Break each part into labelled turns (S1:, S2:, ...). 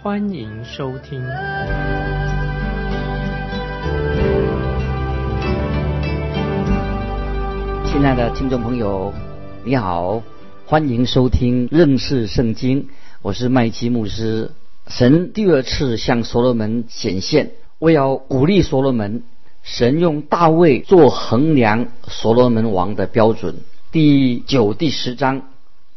S1: 欢迎收听。
S2: 亲爱的听众朋友，你好，欢迎收听认识圣经，我是麦基牧师。神第二次向所罗门显现，为要鼓励所罗门。神用大卫做衡量所罗门王的标准。第九、第十章《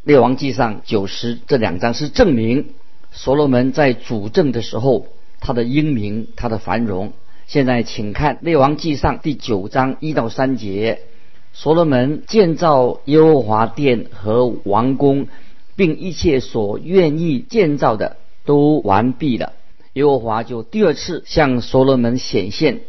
S2: 列王记上》九十这两章是证明所罗门在主政的时候他的英明、他的繁荣。现在请看《列王记上》第九章一到三节：所罗门建造耶和华殿和王宫，并一切所愿意建造的都完毕了。耶和华就第二次向所罗门显现。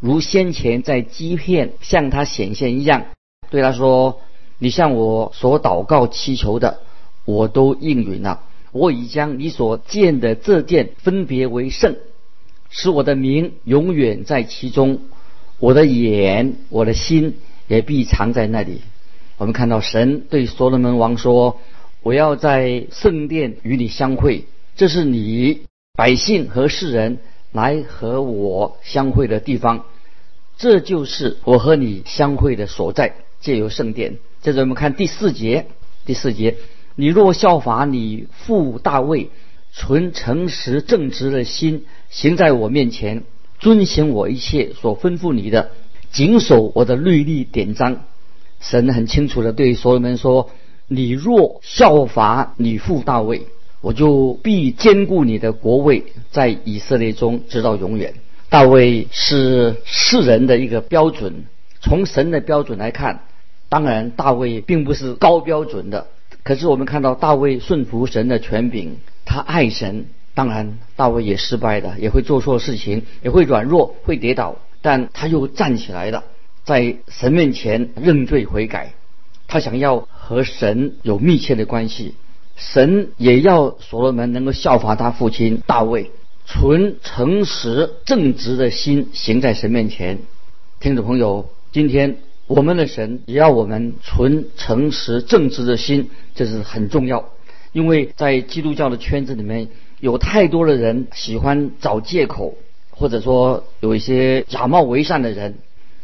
S2: 如先前在基片向他显现一样，对他说：“你向我所祷告祈求的，我都应允了。我已将你所见的这殿分别为圣，使我的名永远在其中。我的眼、我的心也必藏在那里。”我们看到神对所罗门王说：“我要在圣殿与你相会，这是你百姓和世人来和我相会的地方。”这就是我和你相会的所在，借由圣殿。接着我们看第四节，第四节，你若效法你父大卫，存诚实正直的心，行在我面前，遵行我一切所吩咐你的，谨守我的律例典章。神很清楚的对所罗门说：你若效法你父大卫，我就必坚固你的国位，在以色列中直到永远。大卫是世人的一个标准，从神的标准来看，当然大卫并不是高标准的。可是我们看到大卫顺服神的权柄，他爱神。当然，大卫也失败的，也会做错事情，也会软弱，会跌倒，但他又站起来了，在神面前认罪悔改。他想要和神有密切的关系，神也要所罗门能够效法他父亲大卫。纯诚实正直的心行在神面前，听众朋友，今天我们的神也要我们纯诚实正直的心，这是很重要。因为在基督教的圈子里面，有太多的人喜欢找借口，或者说有一些假冒为善的人。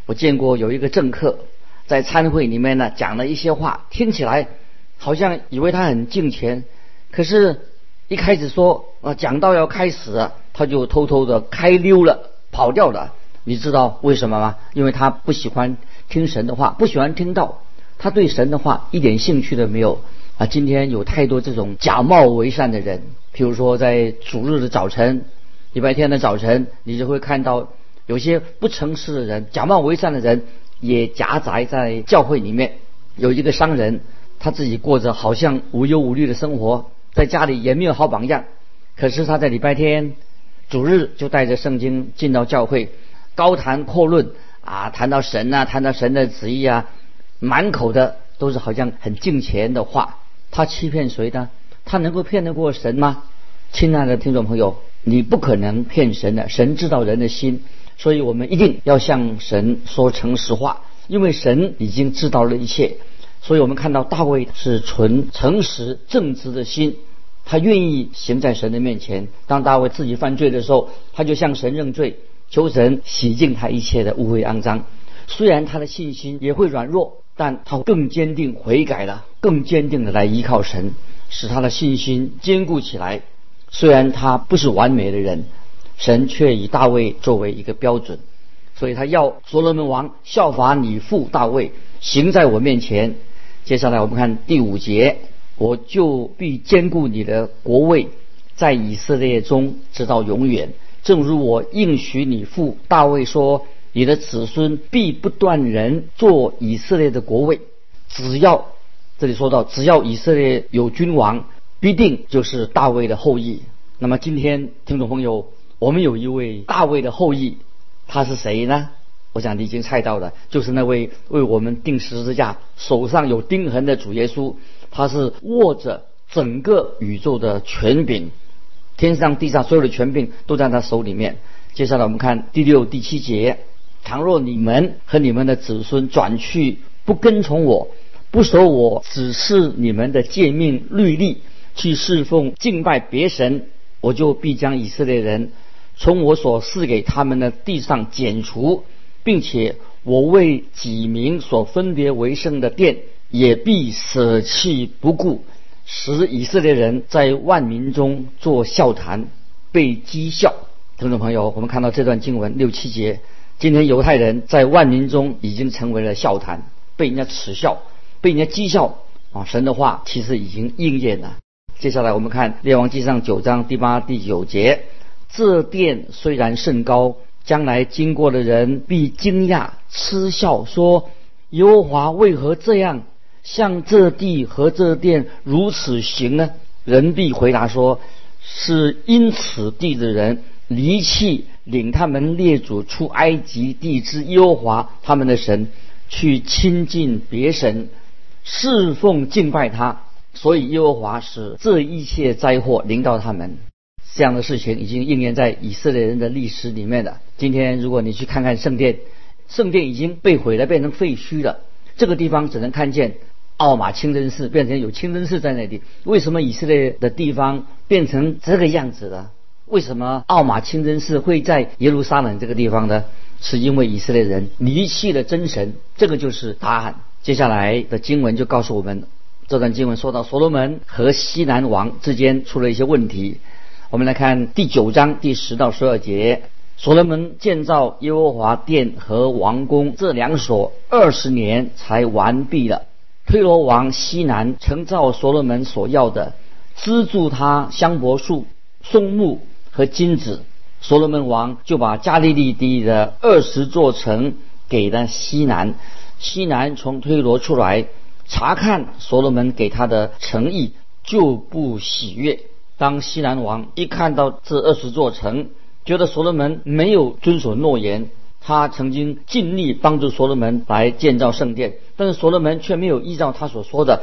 S2: 我见过有一个政客在参会里面呢讲了一些话，听起来好像以为他很敬虔，可是。一开始说啊，讲到要开始，他就偷偷的开溜了，跑掉了。你知道为什么吗？因为他不喜欢听神的话，不喜欢听到，他对神的话一点兴趣都没有啊。今天有太多这种假冒为善的人，譬如说在主日的早晨、礼拜天的早晨，你就会看到有些不诚实的人、假冒为善的人也夹杂在教会里面。有一个商人，他自己过着好像无忧无虑的生活。在家里也没有好榜样，可是他在礼拜天、主日就带着圣经进到教会，高谈阔论啊，谈到神啊，谈到神的旨意啊，满口的都是好像很敬虔的话。他欺骗谁呢？他能够骗得过神吗？亲爱的听众朋友，你不可能骗神的，神知道人的心，所以我们一定要向神说诚实话，因为神已经知道了一切。所以我们看到大卫是纯诚实正直的心。他愿意行在神的面前。当大卫自己犯罪的时候，他就向神认罪，求神洗净他一切的污秽肮脏。虽然他的信心也会软弱，但他更坚定悔改了，更坚定的来依靠神，使他的信心坚固起来。虽然他不是完美的人，神却以大卫作为一个标准，所以他要所罗门王效法你父大卫，行在我面前。接下来我们看第五节。我就必兼顾你的国位，在以色列中直到永远。正如我应许你父大卫说：“你的子孙必不断人做以色列的国位。”只要这里说到，只要以色列有君王，必定就是大卫的后裔。那么今天听众朋友，我们有一位大卫的后裔，他是谁呢？我想你已经猜到了，就是那位为我们钉十字架、手上有钉痕的主耶稣。他是握着整个宇宙的权柄，天上地上所有的权柄都在他手里面。接下来我们看第六、第七节：倘若你们和你们的子孙转去，不跟从我，不守我指示你们的诫命律例，去侍奉敬拜别神，我就必将以色列人从我所赐给他们的地上剪除。并且我为己民所分别为圣的殿，也必舍弃不顾，使以色列人在万民中做笑谈，被讥笑。听众朋友，我们看到这段经文六七节，今天犹太人在万民中已经成为了笑谈，被人家耻笑，被人家讥笑啊！神的话其实已经应验了。接下来我们看列王记上九章第八、第九节，这殿虽然甚高。将来经过的人必惊讶嗤笑，说：“耶和华为何这样向这地和这殿如此行呢？”人必回答说：“是因此地的人离弃领他们列祖出埃及地之耶和华他们的神，去亲近别神，侍奉敬拜他，所以耶和华使这一切灾祸临到他们。”这样的事情已经应验在以色列人的历史里面了。今天，如果你去看看圣殿，圣殿已经被毁了，变成废墟了。这个地方只能看见奥马清真寺，变成有清真寺在那里。为什么以色列的地方变成这个样子了？为什么奥马清真寺会在耶路撒冷这个地方呢？是因为以色列人离弃了真神，这个就是答案。接下来的经文就告诉我们，这段经文说到所罗门和西南王之间出了一些问题。我们来看第九章第十到十二节，所罗门建造耶和华殿和王宫这两所二十年才完毕了。推罗王西南曾造所罗门所要的，资助他香柏树、松木和金子。所罗门王就把加利利地的二十座城给了西南。西南从推罗出来查看所罗门给他的诚意，就不喜悦。当西南王一看到这二十座城，觉得所罗门没有遵守诺言，他曾经尽力帮助所罗门来建造圣殿，但是所罗门却没有依照他所说的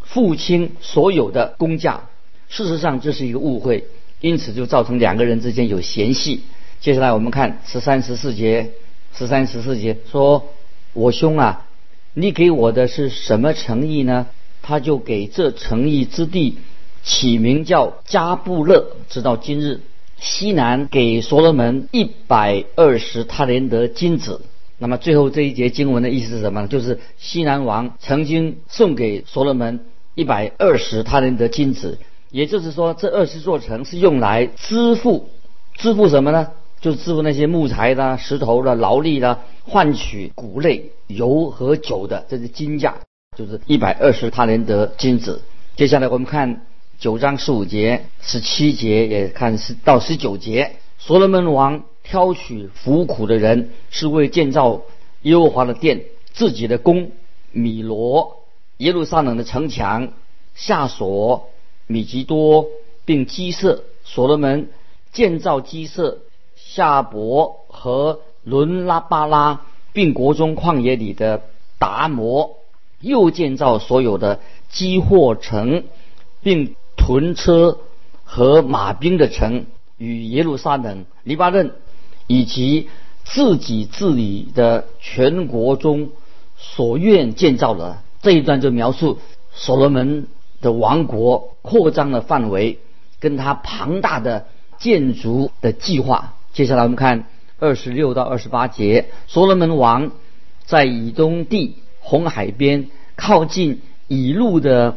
S2: 付清所有的工价。事实上这是一个误会，因此就造成两个人之间有嫌隙。接下来我们看十三十四节，十三十四节说：“我兄啊，你给我的是什么诚意呢？”他就给这诚意之地。起名叫加布勒，直到今日。西南给所罗门一百二十塔连德金子。那么最后这一节经文的意思是什么呢？就是西南王曾经送给所罗门一百二十塔连德金子，也就是说，这二十座城是用来支付支付什么呢？就是支付那些木材的、石头的、劳力的，换取谷类、油和酒的，这是金价，就是一百二十塔连德金子。接下来我们看。九章十五节、十七节也看是到十九节，所罗门王挑取服苦的人，是为建造耶和华的殿、自己的宫、米罗、耶路撒冷的城墙、下所、米吉多，并基设。所罗门建造基设夏伯和伦拉巴拉，并国中旷野里的达摩，又建造所有的基货城，并。屯车和马兵的城与耶路撒冷、黎巴嫩以及自己治理的全国中所愿建造的这一段，就描述所罗门的王国扩张的范围，跟他庞大的建筑的计划。接下来我们看二十六到二十八节，所罗门王在以东地红海边靠近以路的。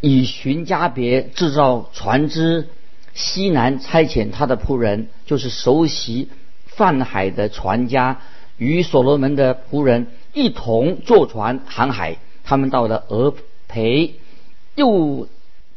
S2: 以寻家别制造船只，西南差遣他的仆人，就是熟悉泛海的船家，与所罗门的仆人一同坐船航海。他们到了俄培，又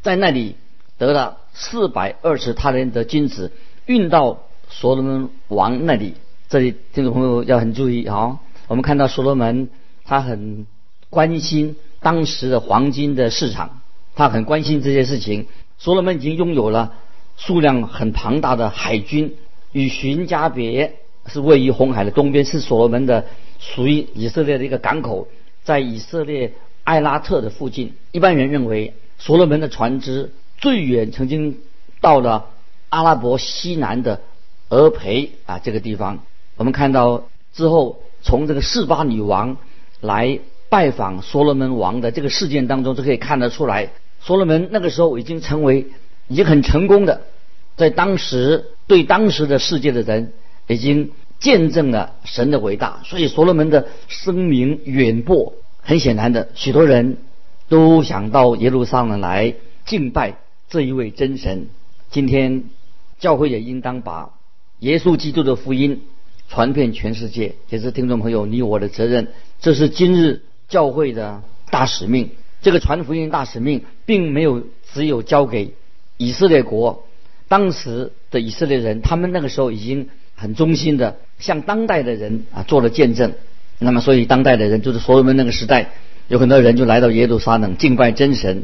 S2: 在那里得了四百二十他人的金子，运到所罗门王那里。这里听众朋友要很注意啊！我们看到所罗门他很关心当时的黄金的市场。他很关心这些事情。所罗门已经拥有了数量很庞大的海军，与寻加别是位于红海的东边，是所罗门的属于以色列的一个港口，在以色列艾拉特的附近。一般人认为，所罗门的船只最远曾经到了阿拉伯西南的俄培啊这个地方。我们看到之后，从这个示巴女王来拜访所罗门王的这个事件当中，就可以看得出来，所罗门那个时候已经成为已经很成功的，在当时对当时的世界的人已经见证了神的伟大，所以所罗门的声名远播。很显然的，许多人都想到耶路撒冷来敬拜这一位真神。今天教会也应当把耶稣基督的福音。传遍全世界，也是听众朋友你我的责任。这是今日教会的大使命。这个传福音大使命，并没有只有交给以色列国。当时的以色列人，他们那个时候已经很忠心的向当代的人啊做了见证。那么，所以当代的人就是所罗门那个时代，有很多人就来到耶路撒冷敬拜真神。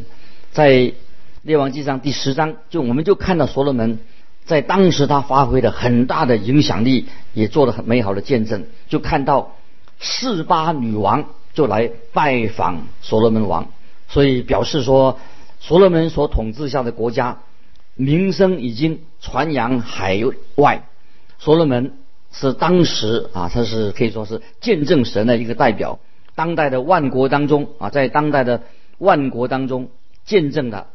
S2: 在列王记上第十章，就我们就看到所罗门。在当时，他发挥了很大的影响力，也做了很美好的见证。就看到示巴女王就来拜访所罗门王，所以表示说，所罗门所统治下的国家名声已经传扬海外。所罗门是当时啊，他是可以说是见证神的一个代表。当代的万国当中啊，在当代的万国当中见证了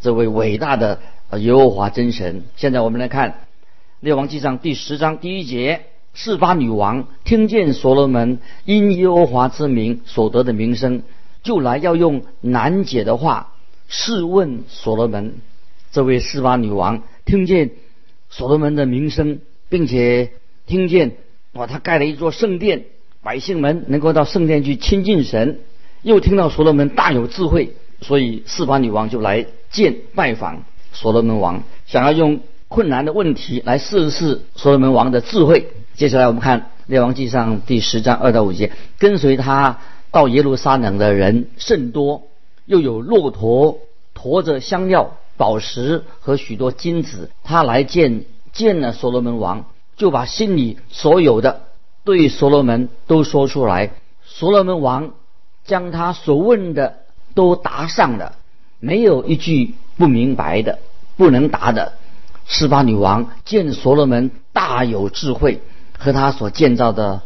S2: 这位伟大的。耶和华真神。现在我们来看《列王记上》第十章第一节：示巴女王听见所罗门因耶和华之名所得的名声，就来要用难解的话试问所罗门。这位示巴女王听见所罗门的名声，并且听见哇，他盖了一座圣殿，百姓们能够到圣殿去亲近神，又听到所罗门大有智慧，所以示巴女王就来见拜访。所罗门王想要用困难的问题来试试所罗门王的智慧。接下来我们看《列王记上》第十章二到五节：跟随他到耶路撒冷的人甚多，又有骆驼驮着香料、宝石和许多金子。他来见见了所罗门王，就把心里所有的对所罗门都说出来。所罗门王将他所问的都答上了，没有一句不明白的。不能答的，示巴女王见所罗门大有智慧，和他所建造的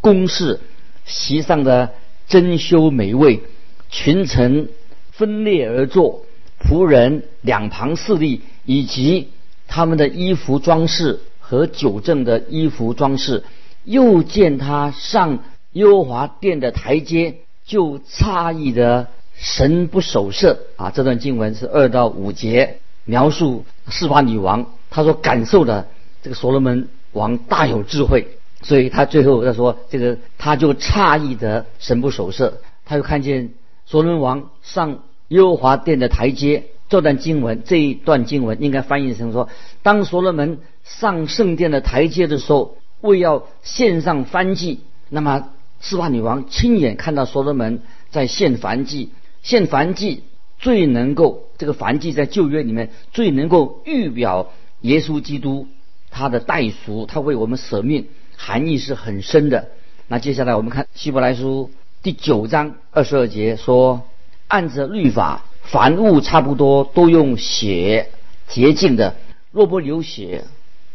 S2: 宫室，席上的珍馐美味，群臣分列而坐，仆人两旁侍立，以及他们的衣服装饰和酒政的衣服装饰，又见他上优华殿的台阶，就诧异的神不守舍啊！这段经文是二到五节。描述示巴女王，他说感受的这个所罗门王大有智慧，所以他最后他说这个他就诧异的神不守舍，他就看见所罗门王上耶和华殿的台阶。这段经文这一段经文应该翻译成说，当所罗门上圣殿的台阶的时候，为要献上燔祭，那么示巴女王亲眼看到所罗门在献燔祭，献燔祭。最能够这个凡祭在旧约里面最能够预表耶稣基督他的代赎，他为我们舍命，含义是很深的。那接下来我们看希伯来书第九章二十二节说，按着律法，凡物差不多都用血洁净的，若不流血，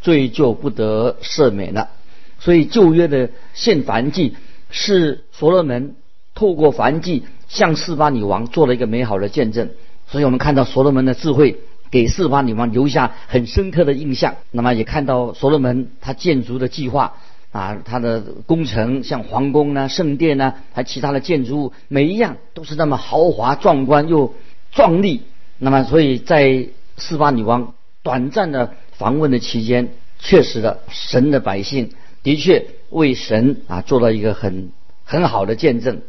S2: 罪就不得赦免了。所以旧约的献燔祭是所罗门透过燔祭。向四巴女王做了一个美好的见证，所以我们看到所罗门的智慧给四巴女王留下很深刻的印象。那么也看到所罗门他建筑的计划啊，他的工程像皇宫呢、圣殿呢，还其他的建筑物，每一样都是那么豪华壮观又壮丽。那么所以在四巴女王短暂的访问的期间，确实的神的百姓的确为神啊做了一个很很好的见证。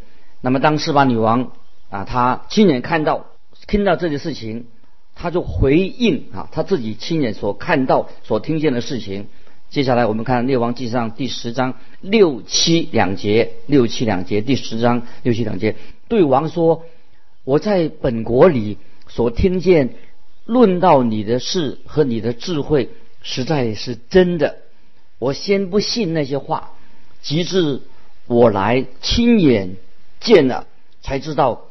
S2: 那么，当示巴女王啊，她亲眼看到、听到这件事情，她就回应啊，她自己亲眼所看到、所听见的事情。接下来，我们看《列王记上》第十章六七两节，六七两节，第十章六七两节，对王说：“我在本国里所听见论到你的事和你的智慧，实在是真的。我先不信那些话，及至我来亲眼见了，才知道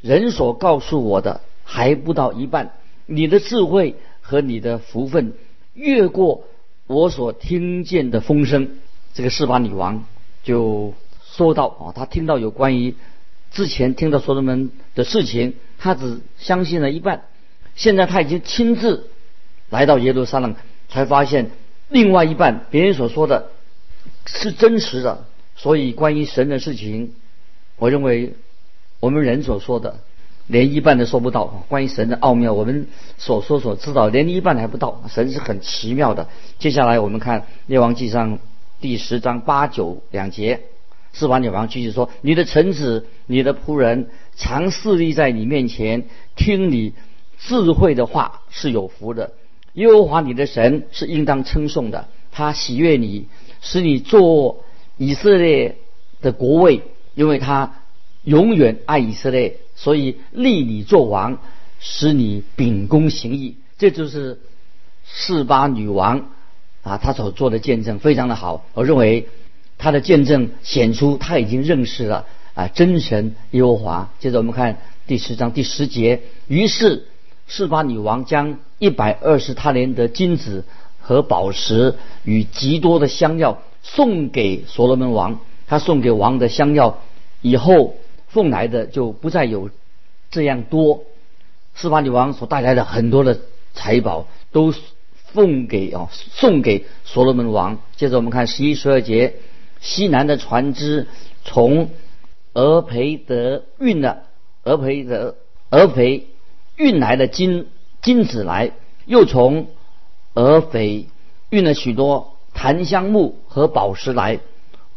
S2: 人所告诉我的还不到一半。你的智慧和你的福分越过我所听见的风声。这个示巴女王就说到啊，她听到有关于之前听到所罗门的事情，她只相信了一半。现在她已经亲自来到耶路撒冷，才发现另外一半别人所说的是真实的。所以关于神的事情，我认为我们人所说的连一半都说不到。关于神的奥妙，我们所说所知道连一半还不到。神是很奇妙的。接下来我们看列王记上。第十章八九两节，示巴女王继续说：“你的臣子，你的仆人，常侍立在你面前，听你智慧的话是有福的。耶和华你的神是应当称颂的，他喜悦你，使你做以色列的国位，因为他永远爱以色列，所以立你做王，使你秉公行义。”这就是示巴女王。啊，她所做的见证非常的好，我认为他的见证显出他已经认识了啊真神耶和华。接着我们看第十章第十节，于是示巴女王将一百二十他连的金子和宝石与极多的香料送给所罗门王。他送给王的香料以后奉来的就不再有这样多。斯巴女王所带来的很多的财宝都。奉给啊，送给所罗门王。接着我们看十一、十二节，西南的船只从俄培德运了俄培德俄培运来的金金子来，又从俄斐运了许多檀香木和宝石来。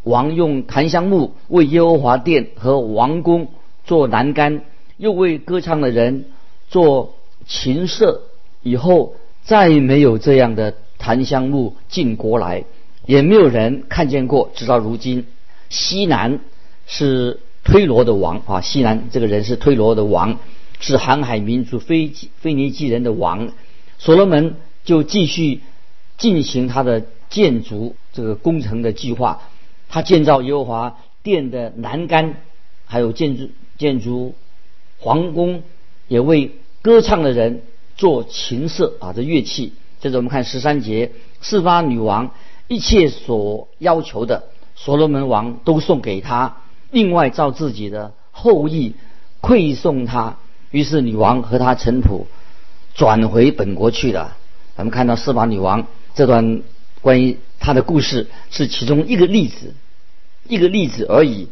S2: 王用檀香木为耶和华殿和王宫做栏杆，又为歌唱的人做琴瑟。以后。再没有这样的檀香木进国来，也没有人看见过。直到如今，西南是推罗的王啊，西南这个人是推罗的王，是航海民族非非尼基人的王。所罗门就继续进行他的建筑这个工程的计划，他建造耶和华殿的栏杆，还有建筑建筑皇宫，也为歌唱的人。做琴瑟啊，这乐器。接着我们看十三节，示巴女王一切所要求的，所罗门王都送给他，另外照自己的后裔馈送他。于是女王和他臣仆转回本国去了。咱们看到示巴女王这段关于他的故事是其中一个例子，一个例子而已。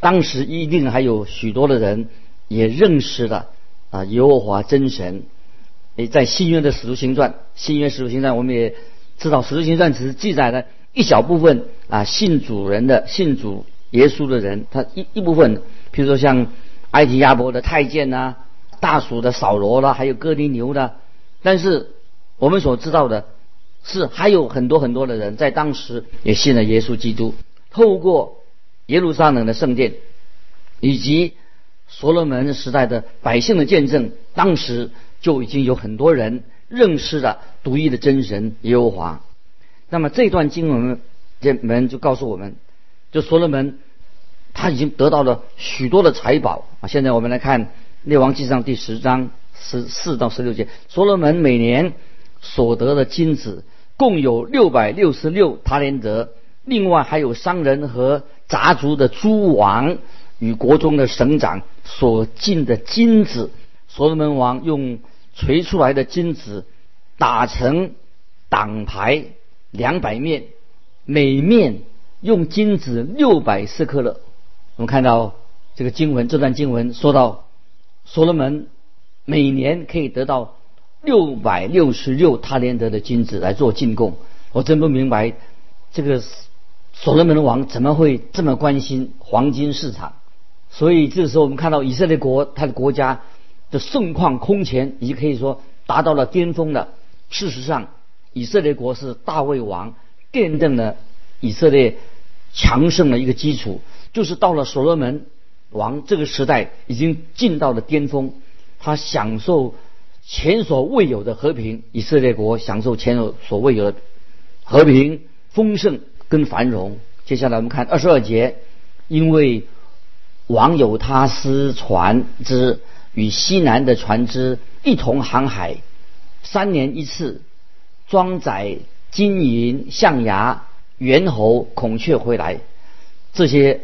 S2: 当时一定还有许多的人也认识了啊耶和华真神。诶，在新约的使徒行传，新约使徒行传，我们也知道，使徒行传只是记载了一小部分啊，信主人的信主耶稣的人，他一一部分，比如说像埃及亚伯的太监呐，大蜀的扫罗啦，还有哥尼牛的。但是我们所知道的是，还有很多很多的人在当时也信了耶稣基督，透过耶路撒冷的圣殿以及所罗门时代的百姓的见证，当时。就已经有很多人认识了独一的真神耶和华。那么这段经文这门就告诉我们，就所罗门他已经得到了许多的财宝啊。现在我们来看列王纪上第十章十四到十六节，所罗门每年所得的金子共有六百六十六塔连德，另外还有商人和杂族的诸王与国中的省长所进的金子，所罗门王用。锤出来的金子打成挡牌两百面，每面用金子六百四克勒。我们看到这个经文，这段经文说到，所罗门每年可以得到六百六十六塔连德的金子来做进贡。我真不明白，这个所罗门王怎么会这么关心黄金市场？所以这时候我们看到以色列国，他的国家。的盛况空前，已经可以说达到了巅峰了。事实上，以色列国是大卫王奠定了以色列强盛的一个基础。就是到了所罗门王这个时代，已经进到了巅峰，他享受前所未有的和平。以色列国享受前所未有的和平，丰盛跟繁荣。接下来我们看二十二节，因为王有他司船只与西南的船只一同航海，三年一次，装载金银象牙、猿猴、孔雀回来，这些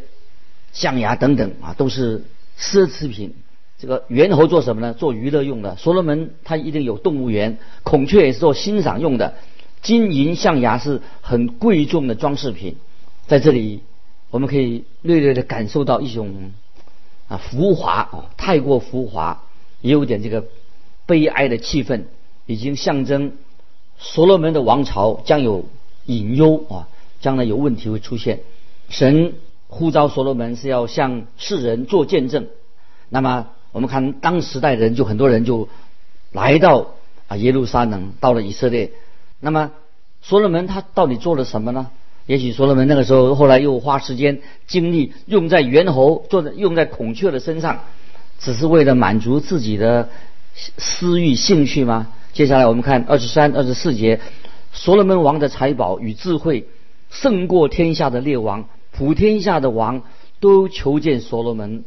S2: 象牙等等啊，都是奢侈品。这个猿猴做什么呢？做娱乐用的。所罗门他一定有动物园，孔雀也是做欣赏用的。金银象牙是很贵重的装饰品。在这里，我们可以略略的感受到一种啊浮华啊，太过浮华，也有点这个悲哀的气氛，已经象征所罗门的王朝将有隐忧啊，将来有问题会出现。神呼召所罗门是要向世人做见证，那么。我们看当时代的人，就很多人就来到啊耶路撒冷，到了以色列。那么所罗门他到底做了什么呢？也许所罗门那个时候后来又花时间精力用在猿猴，做在用在孔雀的身上，只是为了满足自己的私欲兴趣吗？接下来我们看二十三、二十四节，所罗门王的财宝与智慧胜过天下的列王，普天下的王都求见所罗门。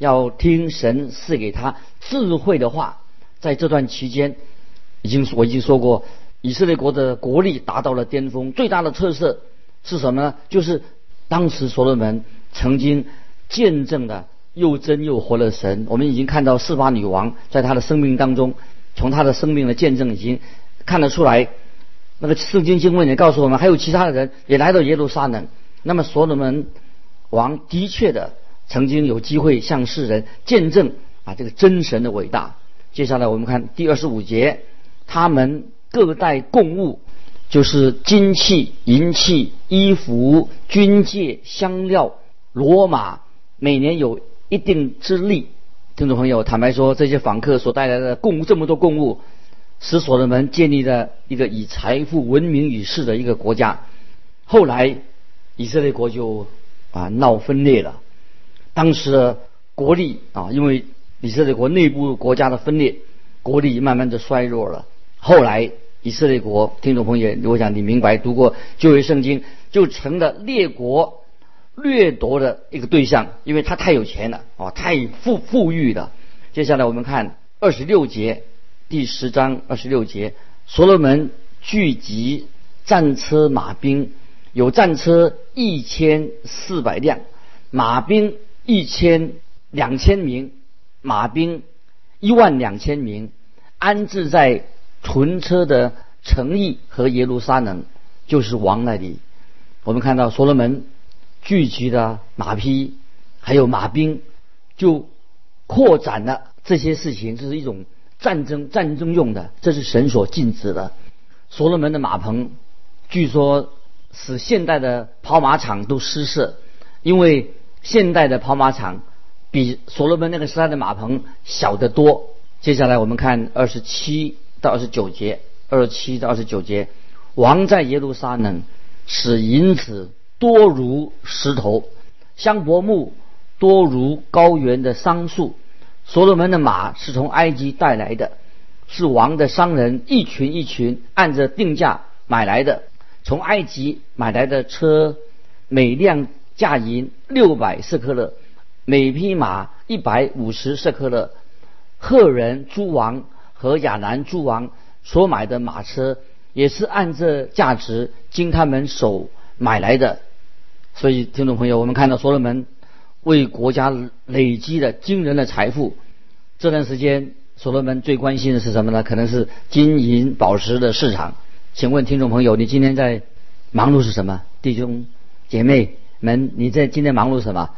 S2: 要听神赐给他智慧的话，在这段期间，已经我已经说过，以色列国的国力达到了巅峰。最大的特色是什么呢？就是当时所罗门曾经见证的又真又活的神。我们已经看到四八女王在她的生命当中，从她的生命的见证已经看得出来。那个圣经经文也告诉我们，还有其他的人也来到耶路撒冷。那么所罗门王的确的。曾经有机会向世人见证啊这个真神的伟大。接下来我们看第二十五节，他们各带贡物，就是金器、银器、衣服、军械、香料、罗马，每年有一定之力。听众朋友，坦白说，这些访客所带来的贡物这么多贡物，使所罗门建立了一个以财富闻名于世的一个国家。后来以色列国就啊闹分裂了。当时的国力啊，因为以色列国内部国家的分裂，国力慢慢的衰弱了。后来以色列国，听众朋友，我想你明白，读过旧约圣经，就成了列国掠夺的一个对象，因为他太有钱了啊，太富富裕了。接下来我们看二十六节，第十章二十六节，所罗门聚集战车马兵，有战车一千四百辆，马兵。一千两千名马兵，一万两千名安置在屯车的城邑和耶路撒冷，就是王那里。我们看到所罗门聚集的马匹还有马兵，就扩展了这些事情，这是一种战争战争用的，这是神所禁止的。所罗门的马棚，据说使现代的跑马场都失色，因为。现代的跑马场比所罗门那个时代的马棚小得多。接下来我们看二十七到二十九节，二十七到二十九节，王在耶路撒冷使银子多如石头，香柏木多如高原的桑树。所罗门的马是从埃及带来的，是王的商人一群一群按着定价买来的，从埃及买来的车，每辆。价银六百色克勒，每匹马一百五十色克勒。赫人诸王和亚兰诸王所买的马车，也是按这价值经他们手买来的。所以，听众朋友，我们看到所罗门为国家累积了惊人的财富。这段时间，所罗门最关心的是什么呢？可能是金银宝石的市场。请问听众朋友，你今天在忙碌是什么？弟兄姐妹？们，你在今天忙碌什么？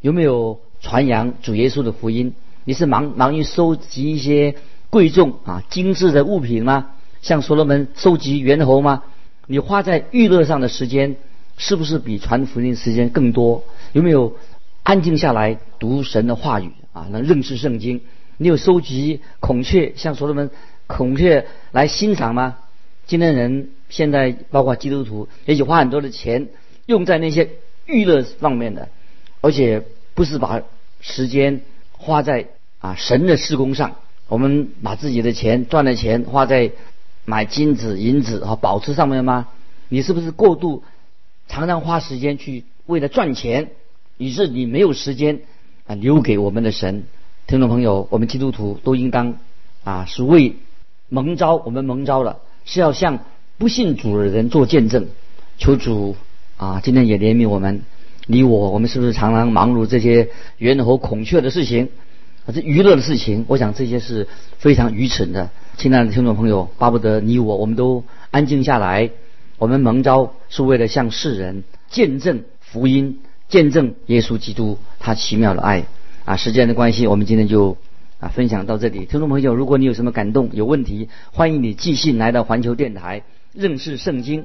S2: 有没有传扬主耶稣的福音？你是忙忙于收集一些贵重啊精致的物品吗？像所罗门收集猿猴吗？你花在娱乐上的时间是不是比传福音时间更多？有没有安静下来读神的话语啊？能认识圣经？你有收集孔雀，像所罗门孔雀来欣赏吗？今天人现在包括基督徒，也许花很多的钱用在那些。娱乐方面的，而且不是把时间花在啊神的施工上。我们把自己的钱赚的钱花在买金子、银子和宝石上面吗？你是不是过度常常花时间去为了赚钱，以致你没有时间啊留给我们的神？听众朋友，我们基督徒都应当啊是为蒙召，我们蒙召了是要向不信主的人做见证。求主啊，今天也怜悯我们，你我，我们是不是常常忙碌这些猿猴孔雀的事情，啊，这娱乐的事情？我想这些是非常愚蠢的。亲爱的听众朋友，巴不得你我，我们都安静下来。我们蒙召是为了向世人见证福音，见证耶稣基督他奇妙的爱。啊，时间的关系，我们今天就啊分享到这里。听众朋友，如果你有什么感动、有问题，欢迎你寄信来到环球电台认识圣经